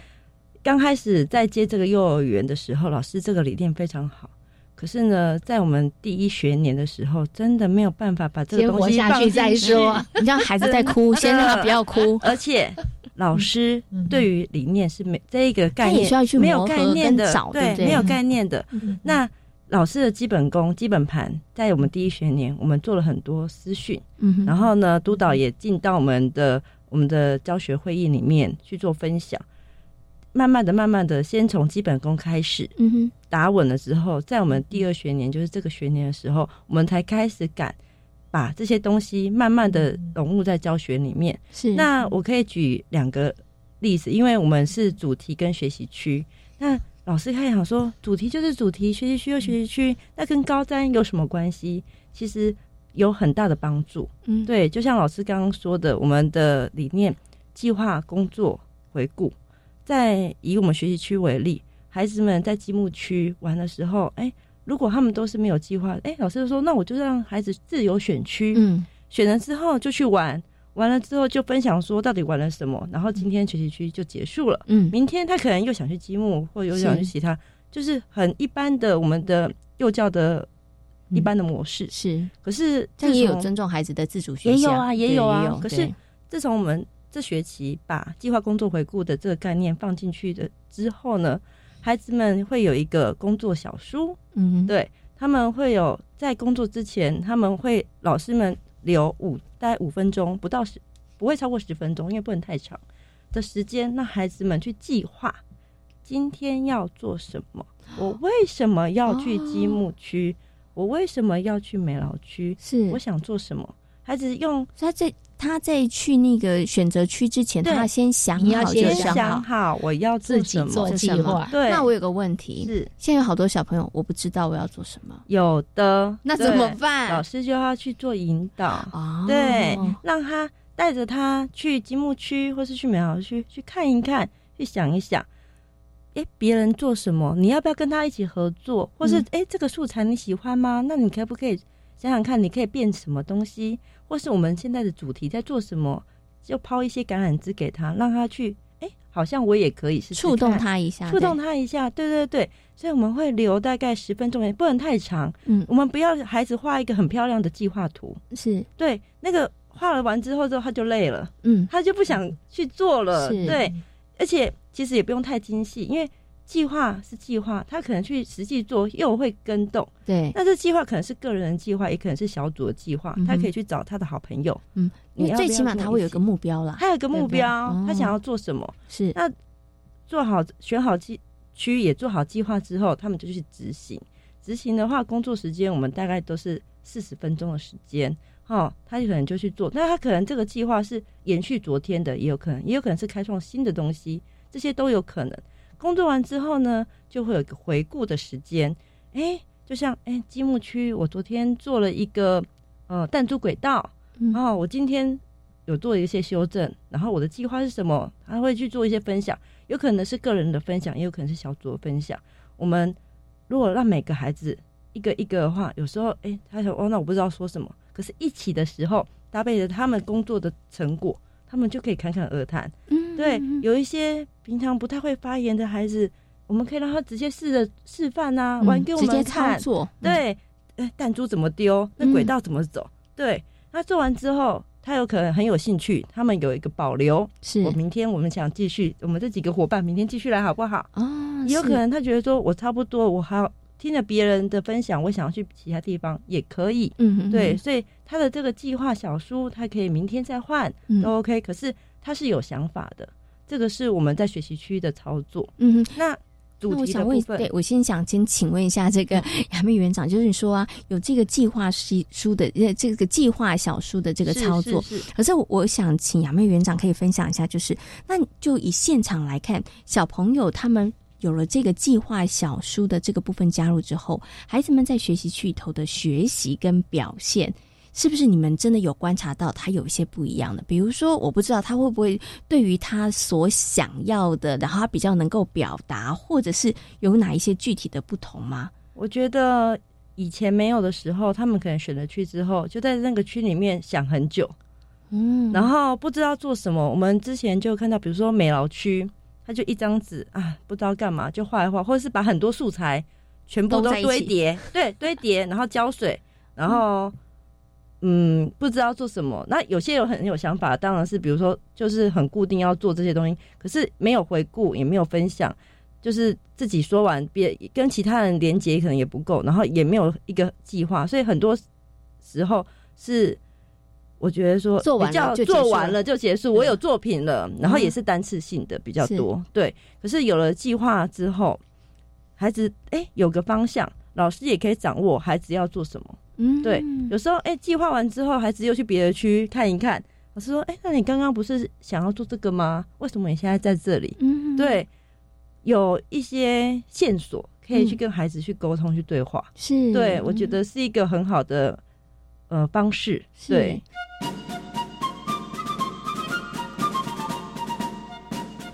刚开始在接这个幼儿园的时候，老师这个理念非常好。可是呢，在我们第一学年的时候，真的没有办法把这个东西下去再说。你让孩子在哭，先让他不要哭。而且老师对于理念是没这一个概念，没有概念的，对，没有概念的。那老师的基本功、基本盘，在我们第一学年，我们做了很多私训。嗯，然后呢，督导也进到我们的我们的教学会议里面去做分享。慢慢的、慢慢的，先从基本功开始，嗯哼，打稳了之后，在我们第二学年，就是这个学年的时候，我们才开始敢把这些东西慢慢的融入在教学里面。是，那我可以举两个例子，因为我们是主题跟学习区。那老师开始想说，主题就是主题，学习区又学习区，那跟高三有什么关系？其实有很大的帮助。嗯，对，就像老师刚刚说的，我们的理念、计划、工作、回顾。在以我们学习区为例，孩子们在积木区玩的时候，哎，如果他们都是没有计划，哎，老师就说，那我就让孩子自由选区，嗯，选了之后就去玩，玩了之后就分享说到底玩了什么，然后今天学习区就结束了，嗯，明天他可能又想去积木，或又想去其他，就是很一般的我们的幼教的一般的模式，是，可是这也有尊重孩子的自主学习，也有啊，也有啊，可是自从我们。这学期把计划工作回顾的这个概念放进去的之后呢，孩子们会有一个工作小书，嗯，对他们会有在工作之前，他们会老师们留五大概五分钟，不到十，不会超过十分钟，因为不能太长。的时间，让孩子们去计划今天要做什么，我为什么要去积木区，我为什么要去美劳区，是。我想做什么。孩子用他在他在去那个选择区之前，他先想好，先想好。我要自己做计划。对，那我有个问题是，现在有好多小朋友，我不知道我要做什么。有的，那怎么办？老师就要去做引导，对，让他带着他去积木区或是去美好区去看一看，去想一想，哎，别人做什么，你要不要跟他一起合作？或是哎，这个素材你喜欢吗？那你可不可以想想看，你可以变什么东西？或是我们现在的主题在做什么，就抛一些橄榄枝给他，让他去，哎，好像我也可以是触动他一下，触动他一下，对对对。所以我们会留大概十分钟，也不能太长。嗯，我们不要孩子画一个很漂亮的计划图，是对那个画了完之后之后他就累了，嗯，他就不想去做了，对。而且其实也不用太精细，因为。计划是计划，他可能去实际做又会跟动。对，那这计划可能是个人的计划，也可能是小组的计划。他可以去找他的好朋友。嗯，因为最起码他会有个目标啦，他有个目标，他想要做什么？是那做好选好计区也做好计划之后，他们就去执行。执行的话，工作时间我们大概都是四十分钟的时间。哈，他就可能就去做。那他可能这个计划是延续昨天的，也有可能，也有可能是开创新的东西，这些都有可能。工作完之后呢，就会有一个回顾的时间。哎，就像哎，积木区，我昨天做了一个呃弹珠轨道，然后我今天有做一些修正，然后我的计划是什么？他会去做一些分享，有可能是个人的分享，也有可能是小组的分享。我们如果让每个孩子一个一个的话，有时候哎，他说哦，那我不知道说什么。可是一起的时候，搭配着他们工作的成果。他们就可以侃侃而谈，嗯，对，有一些平常不太会发言的孩子，我们可以让他直接试着示范啊，玩给我们看，对，哎，弹珠怎么丢，那轨道怎么走，对，那做完之后，他有可能很有兴趣，他们有一个保留，是。我明天我们想继续，我们这几个伙伴明天继续来好不好？哦，也有可能他觉得说我差不多，我还听了别人的分享，我想要去其他地方也可以，嗯，对，所以。他的这个计划小书，他可以明天再换，都 OK。可是他是有想法的，这个是我们在学习区的操作。嗯哼，那主题的部分。对我先想先请问一下这个雅妹园长，就是你说啊，有这个计划书的呃这个计划小书的这个操作是，可是我想请雅妹园长可以分享一下，就是那就以现场来看，小朋友他们有了这个计划小书的这个部分加入之后，孩子们在学习区里头的学习跟表现。是不是你们真的有观察到他有一些不一样的？比如说，我不知道他会不会对于他所想要的，然后他比较能够表达，或者是有哪一些具体的不同吗？我觉得以前没有的时候，他们可能选了区之后，就在那个区里面想很久，嗯，然后不知道做什么。我们之前就看到，比如说美劳区，他就一张纸啊，不知道干嘛就画一画，或者是把很多素材全部都堆叠，对，堆叠，然后浇水，然后。嗯，不知道做什么。那有些有很有想法，当然是比如说，就是很固定要做这些东西，可是没有回顾，也没有分享，就是自己说完，别跟其他人连接可能也不够，然后也没有一个计划，所以很多时候是我觉得说做完了做完了就结束，我有作品了，然后也是单次性的比较多，对。可是有了计划之后，孩子哎有个方向，老师也可以掌握孩子要做什么。嗯，对，有时候哎，计划完之后，孩子又去别的区看一看。老师说：“哎，那你刚刚不是想要做这个吗？为什么你现在在这里？”嗯，对，有一些线索可以去跟孩子去沟通、去对话。是，对我觉得是一个很好的呃方式。对。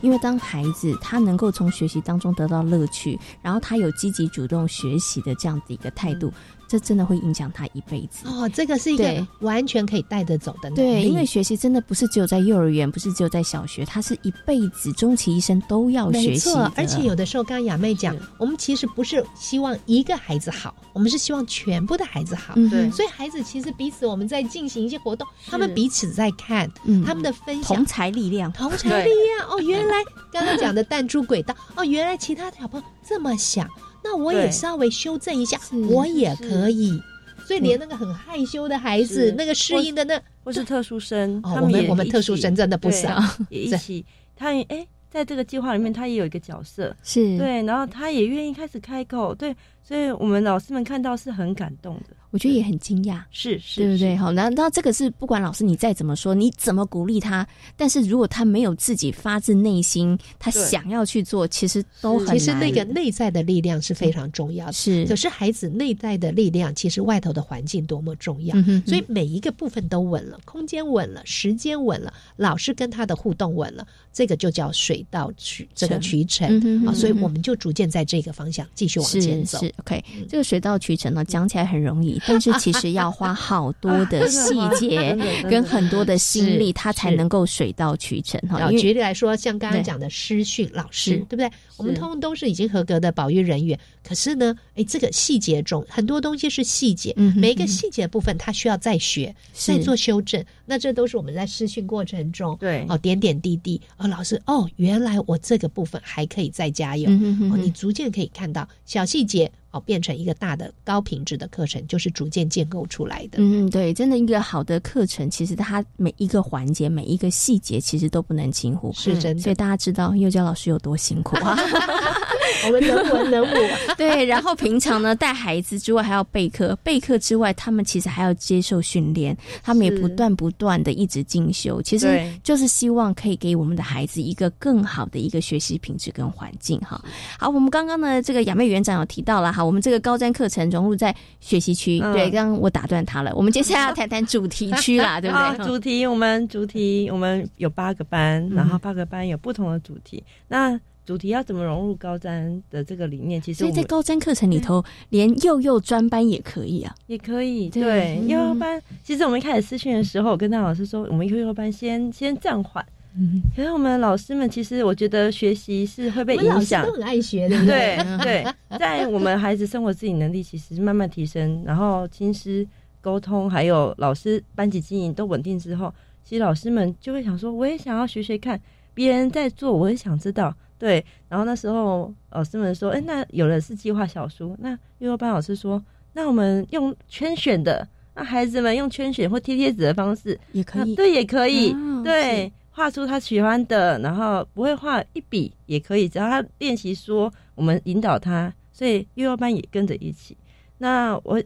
因为当孩子他能够从学习当中得到乐趣，然后他有积极主动学习的这样子一个态度。这真的会影响他一辈子哦，这个是一个完全可以带得走的。对，因为学习真的不是只有在幼儿园，不是只有在小学，他是一辈子，终其一生都要学习。而且有的时候，刚刚雅妹讲，我们其实不是希望一个孩子好，我们是希望全部的孩子好。对，所以孩子其实彼此我们在进行一些活动，他们彼此在看他们的分享，同才力量，同才力量。哦，原来刚刚讲的弹珠轨道，哦，原来其他小朋友这么想。那我也稍微修正一下，我也可以。所以连那个很害羞的孩子，那个适应的那，或是特殊生，我们我们特殊生真的不少，也一起。他哎，在这个计划里面，他也有一个角色，是。对，然后他也愿意开始开口，对，所以我们老师们看到是很感动的。我觉得也很惊讶，是是，对不对？好，那那这个是不管老师你再怎么说，你怎么鼓励他，但是如果他没有自己发自内心，他想要去做，其实都很其实那个内在的力量是非常重要的。是，可是孩子内在的力量，其实外头的环境多么重要。所以每一个部分都稳了，空间稳了，时间稳了，老师跟他的互动稳了，这个就叫水到渠这个渠成啊。所以我们就逐渐在这个方向继续往前走。是 OK，这个水到渠成呢，讲起来很容易。但是其实要花好多的 细节 跟很多的心力，它才能够水到渠成哈。举例来说，像刚刚讲的师训老师，对不对？我们通通都是已经合格的保育人员，可是呢，哎，这个细节中很多东西是细节，每一个细节部分它需要再学、再做修正。那这都是我们在师训过程中，对哦，点点滴滴哦，老师哦，原来我这个部分还可以再加油哦，你逐渐可以看到小细节。哦，变成一个大的高品质的课程，就是逐渐建构出来的。嗯，对，真的一个好的课程，其实它每一个环节、每一个细节，其实都不能轻忽。是真的，所以大家知道幼教老师有多辛苦啊。我们能文能武，对。然后平常呢，带孩子之外还要备课，备课之外，他们其实还要接受训练，他们也不断不断的一直进修，其实就是希望可以给我们的孩子一个更好的一个学习品质跟环境哈。好，我们刚刚呢，这个雅妹园长有提到了哈，我们这个高瞻课程融入在学习区，对，刚刚我打断他了，我们接下来要谈谈主题区啦，对不对？主题我们主题我们有八个班，然后八个班有不同的主题，那。主题要怎么融入高瞻的这个理念？其实，所以在高瞻课程里头，连幼幼专班也可以啊，也可以。对，幼幼班，其实我们一开始试训的时候，我跟大老师说，我们幼幼班先先暂缓。嗯，可是我们老师们其实，我觉得学习是会被影响，都很爱学，对不对？对，在我们孩子生活自理能力其实慢慢提升，然后亲师沟通，还有老师班级经营都稳定之后，其实老师们就会想说，我也想要学学看，别人在做，我也想知道。对，然后那时候老师们说：“哎，那有的是计划小书。”那幼儿班老师说：“那我们用圈选的，那孩子们用圈选或贴贴纸的方式也可以，对，也可以，对，画画出他喜欢的，然后不会画一笔也可以，只要他练习说，我们引导他，所以幼儿班也跟着一起。那我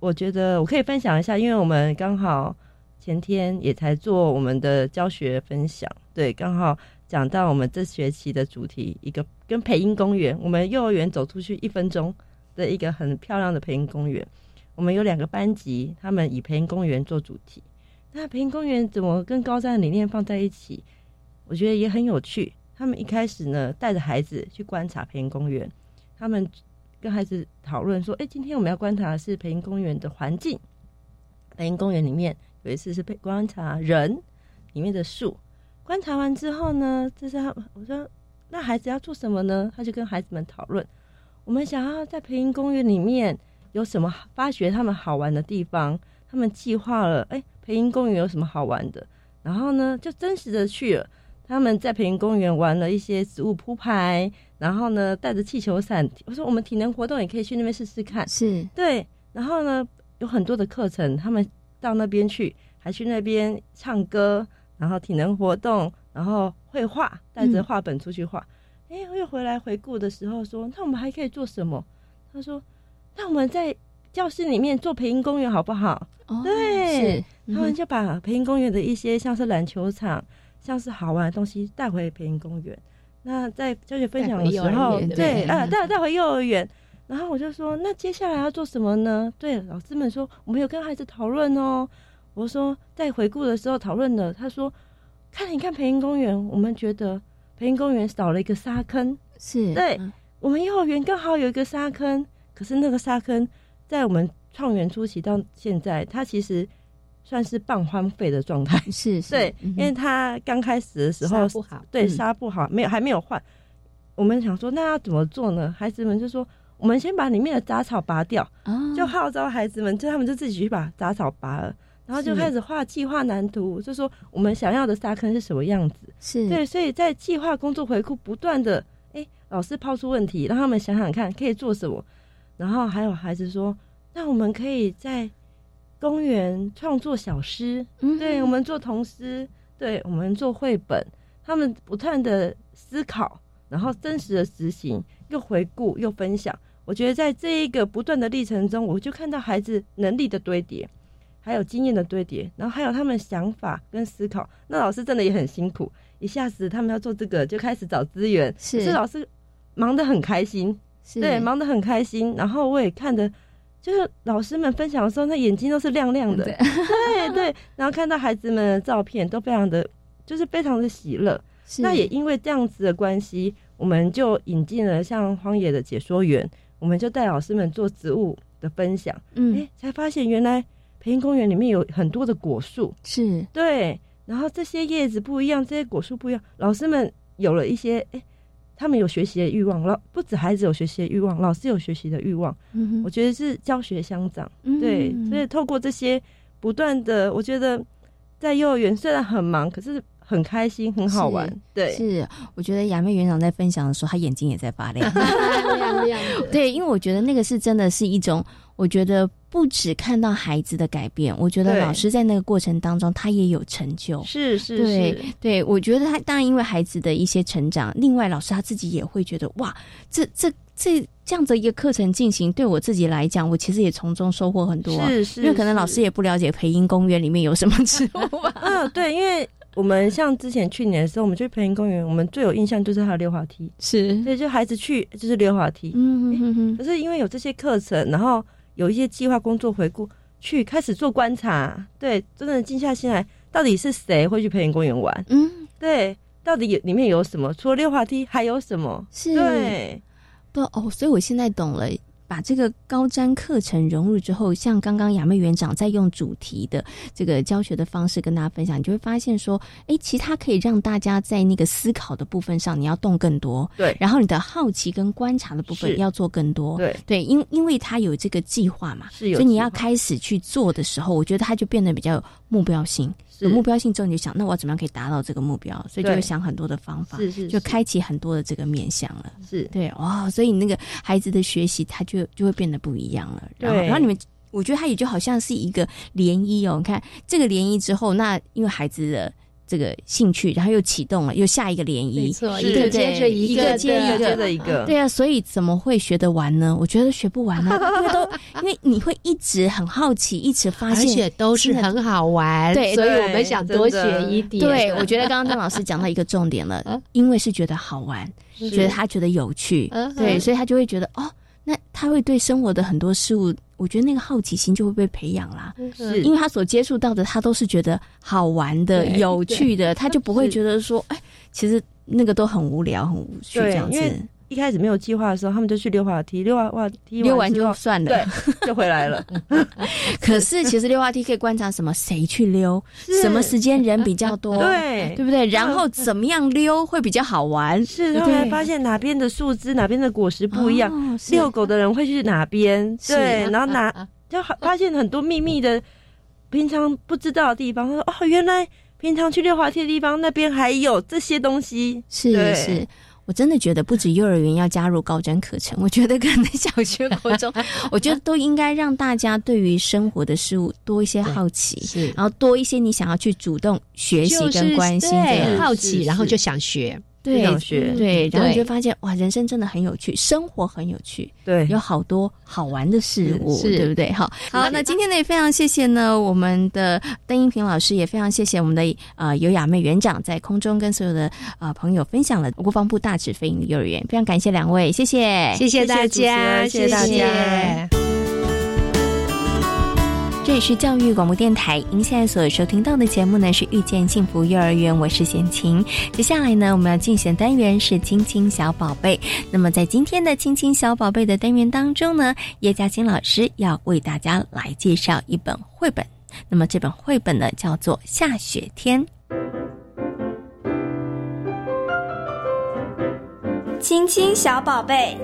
我觉得我可以分享一下，因为我们刚好前天也才做我们的教学分享，对，刚好讲到我们这学期的主题，一个 跟培英公园，我们幼儿园走出去一分钟的一个很漂亮的培英公园。我们有两个班级，他们以培英公园做主题。那培英公园怎么跟高三的理念放在一起？我觉得也很有趣。他们一开始呢，带着孩子去观察培英公园，他们跟孩子讨论说：“哎，今天我们要观察的是培英公园的环境。培英公园里面有一次是被观察人里面的树。观察完之后呢，这是他我说那孩子要做什么呢？他就跟孩子们讨论：我们想要在培英公园里面。”有什么发掘他们好玩的地方？他们计划了，哎，培英公园有什么好玩的？然后呢，就真实的去了。他们在培英公园玩了一些植物铺排，然后呢，带着气球伞。我说我们体能活动也可以去那边试试看。是对，然后呢，有很多的课程，他们到那边去，还去那边唱歌，然后体能活动，然后绘画，带着画本出去画。哎，我又回来回顾的时候说，那我们还可以做什么？他说。那我们在教室里面做培英公园好不好？对，他们就把培英公园的一些像是篮球场、像是好玩的东西带回培英公园。那在教学分享的时候，对啊，带带回幼儿园。然后我就说，那接下来要做什么呢？对，老师们说，我们有跟孩子讨论哦。我说，在回顾的时候讨论的，他说，看一看培英公园，我们觉得培英公园少了一个沙坑，是对我们幼儿园刚好有一个沙坑。可是那个沙坑，在我们创园初期到现在，它其实算是半荒废的状态。是，对，因为它刚开始的时候不好，对，沙不好，没有还没有换。我们想说，那要怎么做呢？孩子们就说，我们先把里面的杂草拔掉，就号召孩子们，就他们就自己去把杂草拔了，然后就开始画计划蓝图，就说我们想要的沙坑是什么样子。是对，所以在计划工作回顾不断的，哎，老师抛出问题，让他们想想看可以做什么。然后还有孩子说：“那我们可以在公园创作小诗，对我们做童诗，对我们做绘本。他们不断的思考，然后真实的执行，又回顾又分享。我觉得在这一个不断的历程中，我就看到孩子能力的堆叠，还有经验的堆叠，然后还有他们想法跟思考。那老师真的也很辛苦，一下子他们要做这个，就开始找资源，是。老师忙得很开心。”对，忙得很开心，然后我也看的，就是老师们分享的时候，那眼睛都是亮亮的，对。对，然后看到孩子们的照片都非常的，就是非常的喜乐。那也因为这样子的关系，我们就引进了像荒野的解说员，我们就带老师们做植物的分享，嗯，哎，才发现原来培英公园里面有很多的果树，是对，然后这些叶子不一样，这些果树不一样，老师们有了一些哎。他们有学习的欲望，老不止孩子有学习的欲望，老师有学习的欲望。嗯我觉得是教学相长，对，所以透过这些不断的，我觉得在幼儿园虽然很忙，可是很开心，很好玩。对，是我觉得雅妹园长在分享的时候，她眼睛也在发亮。对，因为我觉得那个是真的是一种，我觉得。不只看到孩子的改变，我觉得老师在那个过程当中，他也有成就。是是，对对，我觉得他当然因为孩子的一些成长，另外老师他自己也会觉得哇，这这这这样的一个课程进行，对我自己来讲，我其实也从中收获很多。是是，因为可能老师也不了解培英公园里面有什么植物吧。嗯，对，因为我们像之前去年的时候，我们去培英公园，我们最有印象就是它的溜滑梯。是，所以就孩子去就是溜滑梯。嗯嗯嗯。可是因为有这些课程，然后。有一些计划工作回顾，去开始做观察，对，真的静下心来，到底是谁会去培林公园玩？嗯，对，到底有里面有什么？除了溜滑梯，还有什么？是，对，对哦，所以我现在懂了。把这个高瞻课程融入之后，像刚刚雅妹园长在用主题的这个教学的方式跟大家分享，你就会发现说，哎，其他可以让大家在那个思考的部分上，你要动更多，对，然后你的好奇跟观察的部分要做更多，对对，因因为他有这个计划嘛，是有，所以你要开始去做的时候，我觉得他就变得比较有目标性。有目标性之后，你就想，那我怎么样可以达到这个目标？所以就会想很多的方法，是是，就开启很多的这个面向了。是对哇，所以你那个孩子的学习，他就就会变得不一样了。然后，然后你们，我觉得他也就好像是一个涟漪哦。你看这个涟漪之后，那因为孩子的这个兴趣，然后又启动了，又下一个涟漪，没错，一个接着一个，接一个，接着一个，对啊，所以怎么会学得完呢？我觉得学不完啊，因为都因为你会一直很好奇，一直发现，而且都是很好玩，对，所以我们想多学一点。对，我觉得刚刚张老师讲到一个重点了，因为是觉得好玩，觉得他觉得有趣，对，所以他就会觉得哦。那他会对生活的很多事物，我觉得那个好奇心就会被培养啦。是，因为他所接触到的，他都是觉得好玩的、有趣的，他就不会觉得说，哎，其实那个都很无聊、很无趣这样子。一开始没有计划的时候，他们就去溜滑梯，溜滑滑梯溜完就算了，对，就回来了。可是其实溜滑梯可以观察什么？谁去溜？什么时间人比较多？对，对不对？然后怎么样溜会比较好玩？是，后来发现哪边的树枝、哪边的果实不一样。遛狗的人会去哪边？对，然后哪就发现很多秘密的、平常不知道的地方。他说：“哦，原来平常去溜滑梯的地方，那边还有这些东西。”是是。我真的觉得不止幼儿园要加入高专课程，我觉得可能小学、高中，我觉得都应该让大家对于生活的事物多一些好奇，是，然后多一些你想要去主动学习跟关心的好奇，然后就想学。对，学对，然后你就发现哇，人生真的很有趣，生活很有趣，对，有好多好玩的事物，对不对？好，好，那今天呢也非常谢谢呢我们的邓英平老师，也非常谢谢我们的呃尤雅妹园长在空中跟所有的呃朋友分享了国防部大指飞鹰幼儿园，非常感谢两位，谢谢，谢谢大家，谢谢大家。这里是教育广播电台，您现在所收听到的节目呢是遇见幸福幼儿园，我是贤琴。接下来呢，我们要进行的单元是亲亲小宝贝。那么在今天的亲亲小宝贝的单元当中呢，叶嘉欣老师要为大家来介绍一本绘本。那么这本绘本呢叫做《下雪天》。亲亲小宝贝。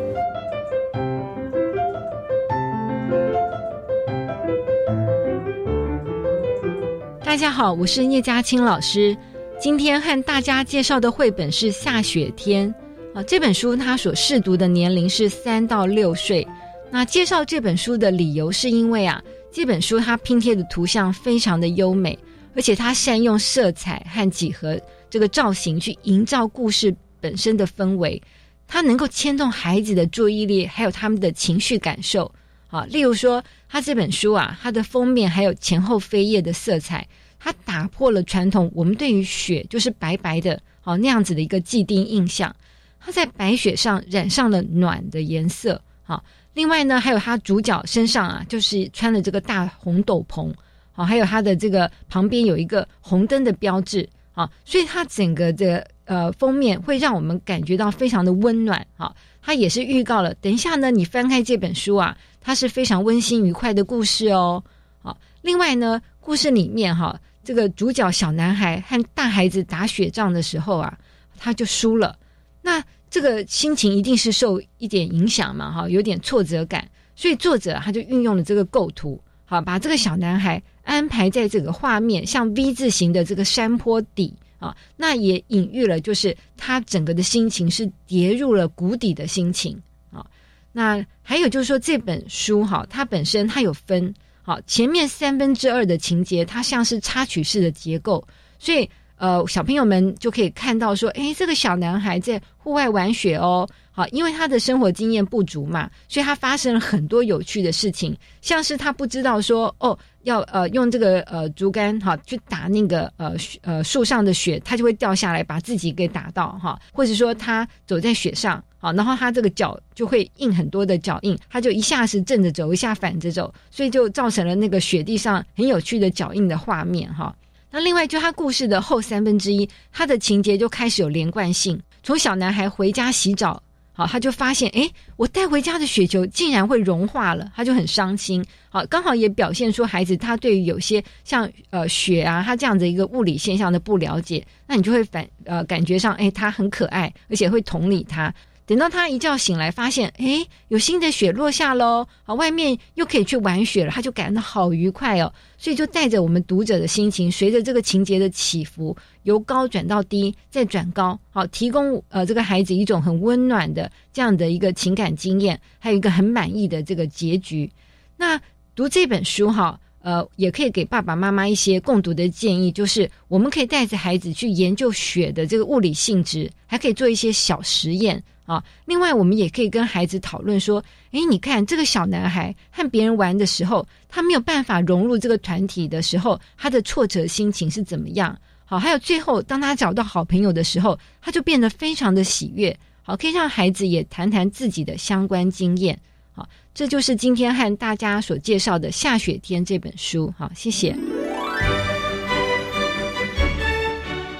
大家好，我是叶嘉青老师。今天和大家介绍的绘本是《下雪天》啊。这本书它所试读的年龄是三到六岁。那介绍这本书的理由是因为啊，这本书它拼贴的图像非常的优美，而且它善用色彩和几何这个造型去营造故事本身的氛围。它能够牵动孩子的注意力，还有他们的情绪感受啊。例如说，它这本书啊，它的封面还有前后扉页的色彩。它打破了传统，我们对于雪就是白白的，哦那样子的一个既定印象。它在白雪上染上了暖的颜色，好。另外呢，还有它主角身上啊，就是穿了这个大红斗篷，好，还有它的这个旁边有一个红灯的标志，好，所以它整个的呃封面会让我们感觉到非常的温暖，好。它也是预告了，等一下呢，你翻开这本书啊，它是非常温馨愉快的故事哦，好。另外呢，故事里面哈。这个主角小男孩和大孩子打雪仗的时候啊，他就输了。那这个心情一定是受一点影响嘛，哈，有点挫折感。所以作者他就运用了这个构图，好，把这个小男孩安排在这个画面像 V 字形的这个山坡底啊，那也隐喻了就是他整个的心情是跌入了谷底的心情啊。那还有就是说这本书哈，它本身它有分。好，前面三分之二的情节，它像是插曲式的结构，所以呃，小朋友们就可以看到说，诶，这个小男孩在户外玩雪哦。好，因为他的生活经验不足嘛，所以他发生了很多有趣的事情，像是他不知道说，哦，要呃用这个呃竹竿哈去打那个呃呃树上的雪，他就会掉下来把自己给打到哈，或者说他走在雪上，啊，然后他这个脚就会印很多的脚印，他就一下是正着走，一下反着走，所以就造成了那个雪地上很有趣的脚印的画面哈。那另外就他故事的后三分之一，他的情节就开始有连贯性，从小男孩回家洗澡。好，他就发现，哎，我带回家的雪球竟然会融化了，他就很伤心。好，刚好也表现出孩子他对于有些像呃雪啊，他这样的一个物理现象的不了解，那你就会反呃感觉上，哎，他很可爱，而且会同理他。等到他一觉醒来，发现哎，有新的雪落下喽，啊，外面又可以去玩雪了，他就感到好愉快哦。所以就带着我们读者的心情，随着这个情节的起伏，由高转到低，再转高，好，提供呃这个孩子一种很温暖的这样的一个情感经验，还有一个很满意的这个结局。那读这本书哈，呃，也可以给爸爸妈妈一些共读的建议，就是我们可以带着孩子去研究雪的这个物理性质，还可以做一些小实验啊。另外，我们也可以跟孩子讨论说，诶，你看这个小男孩和别人玩的时候，他没有办法融入这个团体的时候，他的挫折心情是怎么样？好，还有最后，当他找到好朋友的时候，他就变得非常的喜悦。好，可以让孩子也谈谈自己的相关经验。好，这就是今天和大家所介绍的《下雪天》这本书。好，谢谢。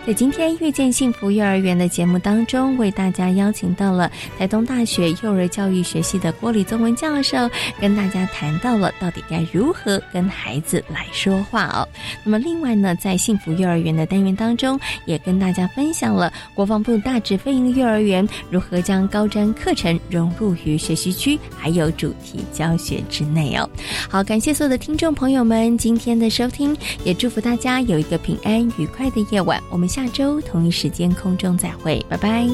在今天遇见幸福幼儿园的节目当中，为大家邀请到了台东大学幼儿教育学系的郭李宗文教授，跟大家谈到了到底该如何跟孩子来说话哦。那么，另外呢，在幸福幼儿园的单元当中，也跟大家分享了国防部大智飞营幼儿园如何将高瞻课程融入于学习区，还有主题教学之内哦。好，感谢所有的听众朋友们今天的收听，也祝福大家有一个平安愉快的夜晚。我们。下周同一时间空中再会拜拜。